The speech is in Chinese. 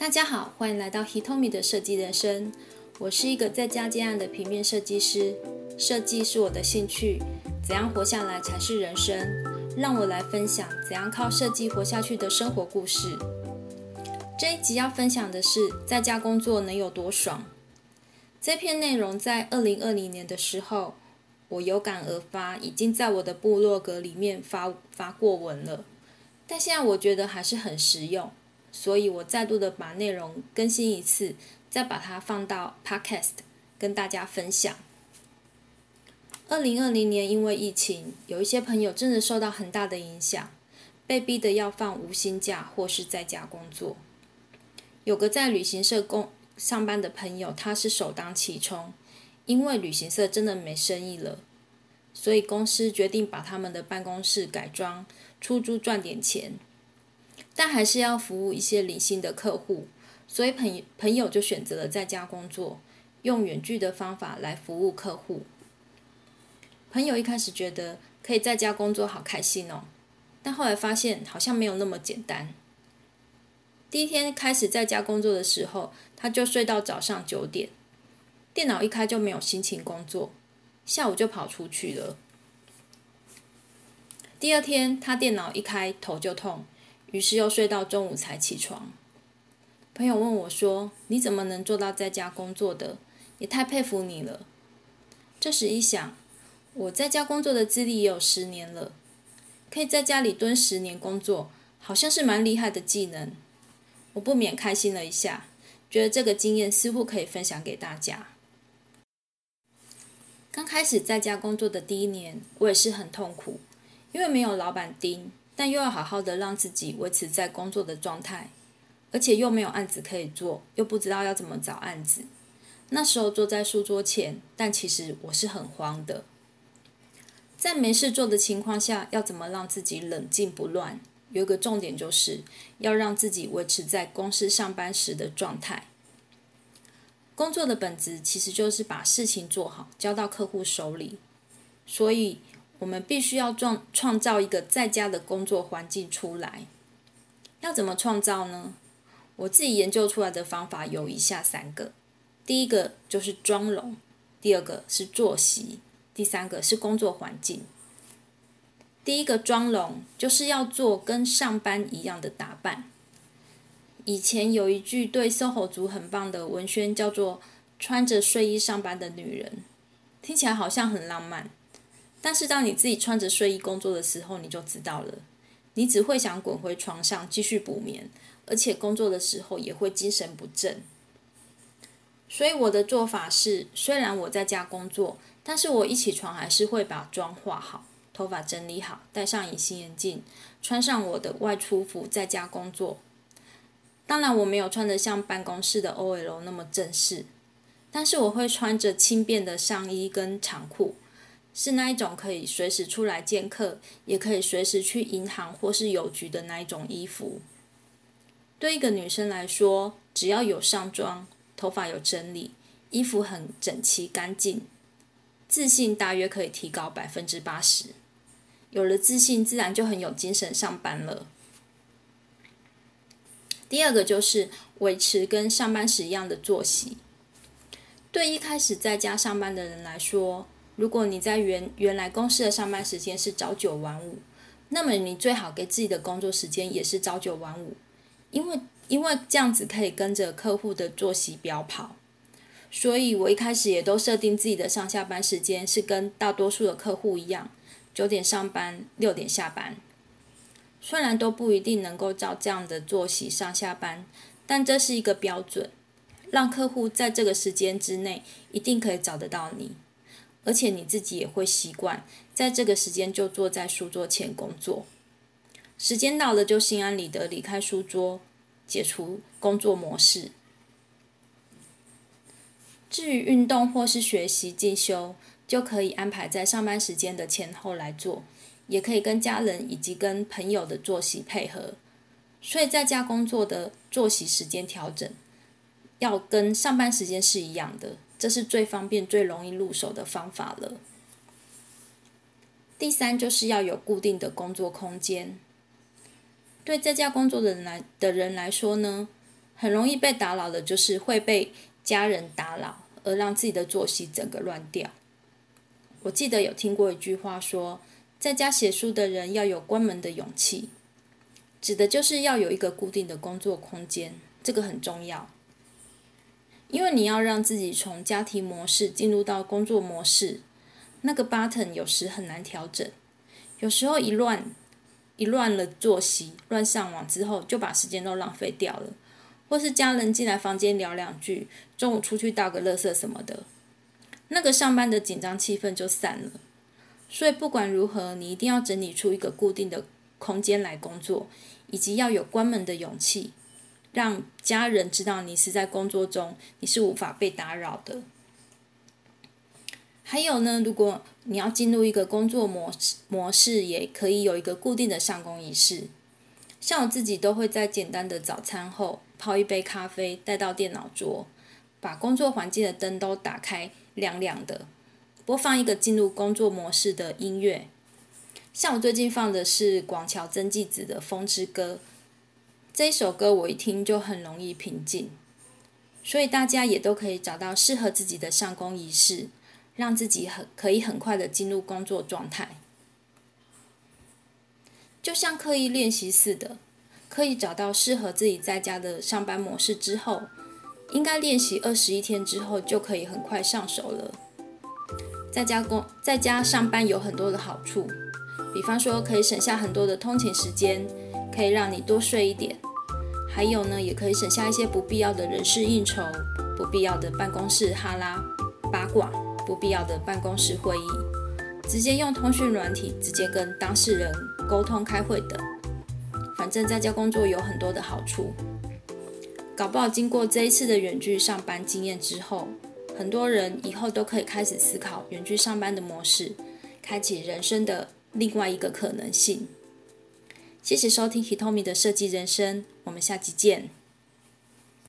大家好，欢迎来到 Hitomi 的设计人生。我是一个在家接案的平面设计师，设计是我的兴趣。怎样活下来才是人生？让我来分享怎样靠设计活下去的生活故事。这一集要分享的是在家工作能有多爽。这篇内容在二零二零年的时候，我有感而发，已经在我的部落格里面发发过文了。但现在我觉得还是很实用，所以我再度的把内容更新一次，再把它放到 Podcast 跟大家分享。二零二零年因为疫情，有一些朋友真的受到很大的影响，被逼的要放无薪假或是在家工作。有个在旅行社工上班的朋友，他是首当其冲，因为旅行社真的没生意了，所以公司决定把他们的办公室改装。出租赚点钱，但还是要服务一些理性的客户，所以朋朋友就选择了在家工作，用远距的方法来服务客户。朋友一开始觉得可以在家工作好开心哦，但后来发现好像没有那么简单。第一天开始在家工作的时候，他就睡到早上九点，电脑一开就没有心情工作，下午就跑出去了。第二天，他电脑一开头就痛，于是又睡到中午才起床。朋友问我说：“你怎么能做到在家工作的？也太佩服你了。”这时一想，我在家工作的资历也有十年了，可以在家里蹲十年工作，好像是蛮厉害的技能。我不免开心了一下，觉得这个经验似乎可以分享给大家。刚开始在家工作的第一年，我也是很痛苦。因为没有老板盯，但又要好好的让自己维持在工作的状态，而且又没有案子可以做，又不知道要怎么找案子。那时候坐在书桌前，但其实我是很慌的。在没事做的情况下，要怎么让自己冷静不乱？有一个重点就是要让自己维持在公司上班时的状态。工作的本质其实就是把事情做好，交到客户手里，所以。我们必须要创创造一个在家的工作环境出来。要怎么创造呢？我自己研究出来的方法有以下三个：第一个就是妆容，第二个是作息，第三个是工作环境。第一个妆容就是要做跟上班一样的打扮。以前有一句对 SOHO 族很棒的文宣，叫做“穿着睡衣上班的女人”，听起来好像很浪漫。但是当你自己穿着睡衣工作的时候，你就知道了，你只会想滚回床上继续补眠，而且工作的时候也会精神不振。所以我的做法是，虽然我在家工作，但是我一起床还是会把妆化好，头发整理好，戴上隐形眼镜，穿上我的外出服，在家工作。当然我没有穿得像办公室的 OL 那么正式，但是我会穿着轻便的上衣跟长裤。是那一种可以随时出来见客，也可以随时去银行或是邮局的那一种衣服。对一个女生来说，只要有上妆，头发有整理，衣服很整齐干净，自信大约可以提高百分之八十。有了自信，自然就很有精神上班了。第二个就是维持跟上班时一样的作息。对一开始在家上班的人来说，如果你在原原来公司的上班时间是朝九晚五，那么你最好给自己的工作时间也是朝九晚五，因为因为这样子可以跟着客户的作息表跑。所以我一开始也都设定自己的上下班时间是跟大多数的客户一样，九点上班，六点下班。虽然都不一定能够照这样的作息上下班，但这是一个标准，让客户在这个时间之内一定可以找得到你。而且你自己也会习惯，在这个时间就坐在书桌前工作，时间到了就心安理得离开书桌，解除工作模式。至于运动或是学习进修，就可以安排在上班时间的前后来做，也可以跟家人以及跟朋友的作息配合。所以在家工作的作息时间调整，要跟上班时间是一样的。这是最方便、最容易入手的方法了。第三，就是要有固定的工作空间。对在家工作的人来的人来说呢，很容易被打扰的就是会被家人打扰，而让自己的作息整个乱掉。我记得有听过一句话说，在家写书的人要有关门的勇气，指的就是要有一个固定的工作空间，这个很重要。因为你要让自己从家庭模式进入到工作模式，那个 button 有时很难调整，有时候一乱一乱了作息，乱上网之后就把时间都浪费掉了。或是家人进来房间聊两句，中午出去倒个垃圾什么的，那个上班的紧张气氛就散了。所以不管如何，你一定要整理出一个固定的空间来工作，以及要有关门的勇气，让家人知道你是在工作中，你是无法被打扰的。还有呢，如果你要进入一个工作模式模式，也可以有一个固定的上工仪式。像我自己都会在简单的早餐后。泡一杯咖啡，带到电脑桌，把工作环境的灯都打开，亮亮的，播放一个进入工作模式的音乐。像我最近放的是广桥真纪子的《风之歌》，这一首歌我一听就很容易平静。所以大家也都可以找到适合自己的上工仪式，让自己很可以很快的进入工作状态，就像刻意练习似的。可以找到适合自己在家的上班模式之后，应该练习二十一天之后就可以很快上手了。在家工在家上班有很多的好处，比方说可以省下很多的通勤时间，可以让你多睡一点。还有呢，也可以省下一些不必要的人事应酬、不必要的办公室哈拉八卦、不必要的办公室会议，直接用通讯软体直接跟当事人沟通开会等。反正在家工作有很多的好处，搞不好经过这一次的远距上班经验之后，很多人以后都可以开始思考远距上班的模式，开启人生的另外一个可能性。谢谢收听 Hitomi 的设计人生，我们下期见。